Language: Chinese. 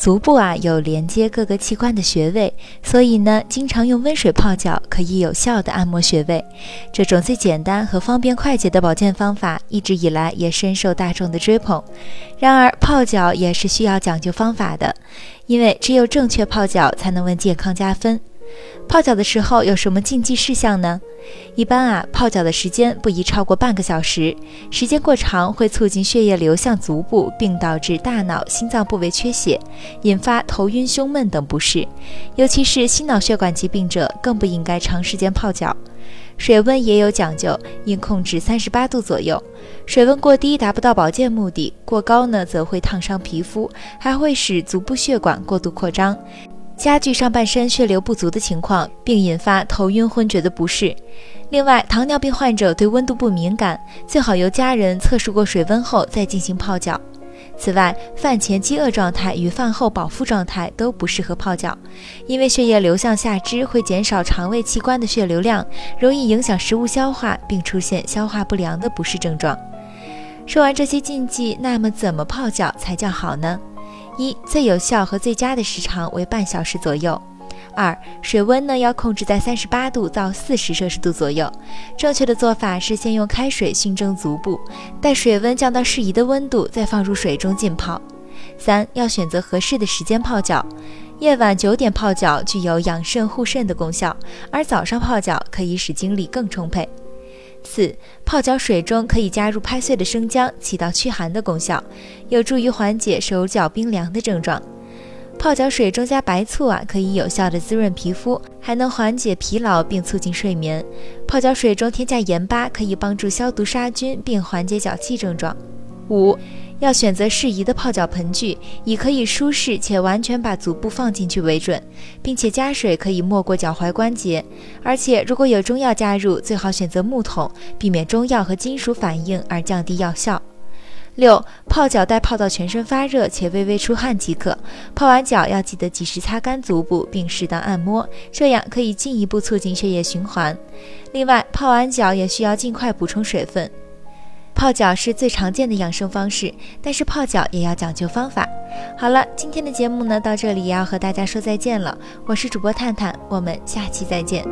足部啊有连接各个器官的穴位，所以呢，经常用温水泡脚可以有效的按摩穴位。这种最简单和方便快捷的保健方法，一直以来也深受大众的追捧。然而，泡脚也是需要讲究方法的，因为只有正确泡脚，才能为健康加分。泡脚的时候有什么禁忌事项呢？一般啊，泡脚的时间不宜超过半个小时，时间过长会促进血液流向足部，并导致大脑、心脏部位缺血，引发头晕、胸闷等不适。尤其是心脑血管疾病者，更不应该长时间泡脚。水温也有讲究，应控制三十八度左右。水温过低达不到保健目的，过高呢则会烫伤皮肤，还会使足部血管过度扩张。加剧上半身血流不足的情况，并引发头晕昏厥的不适。另外，糖尿病患者对温度不敏感，最好由家人测试过水温后再进行泡脚。此外，饭前饥饿状态与饭后饱腹状态都不适合泡脚，因为血液流向下肢会减少肠胃器官的血流量，容易影响食物消化，并出现消化不良的不适症状。说完这些禁忌，那么怎么泡脚才叫好呢？一最有效和最佳的时长为半小时左右。二水温呢要控制在三十八度到四十摄氏度左右。正确的做法是先用开水熏蒸足部，待水温降到适宜的温度，再放入水中浸泡。三要选择合适的时间泡脚。夜晚九点泡脚具有养肾护肾的功效，而早上泡脚可以使精力更充沛。四泡脚水中可以加入拍碎的生姜，起到驱寒的功效，有助于缓解手脚冰凉的症状。泡脚水中加白醋啊，可以有效的滋润皮肤，还能缓解疲劳并促进睡眠。泡脚水中添加盐巴，可以帮助消毒杀菌并缓解脚气症状。五要选择适宜的泡脚盆具，以可以舒适且完全把足部放进去为准，并且加水可以没过脚踝关节。而且如果有中药加入，最好选择木桶，避免中药和金属反应而降低药效。六泡脚待泡到全身发热且微微出汗即可。泡完脚要记得及时擦干足部并适当按摩，这样可以进一步促进血液循环。另外，泡完脚也需要尽快补充水分。泡脚是最常见的养生方式，但是泡脚也要讲究方法。好了，今天的节目呢到这里也要和大家说再见了。我是主播探探，我们下期再见。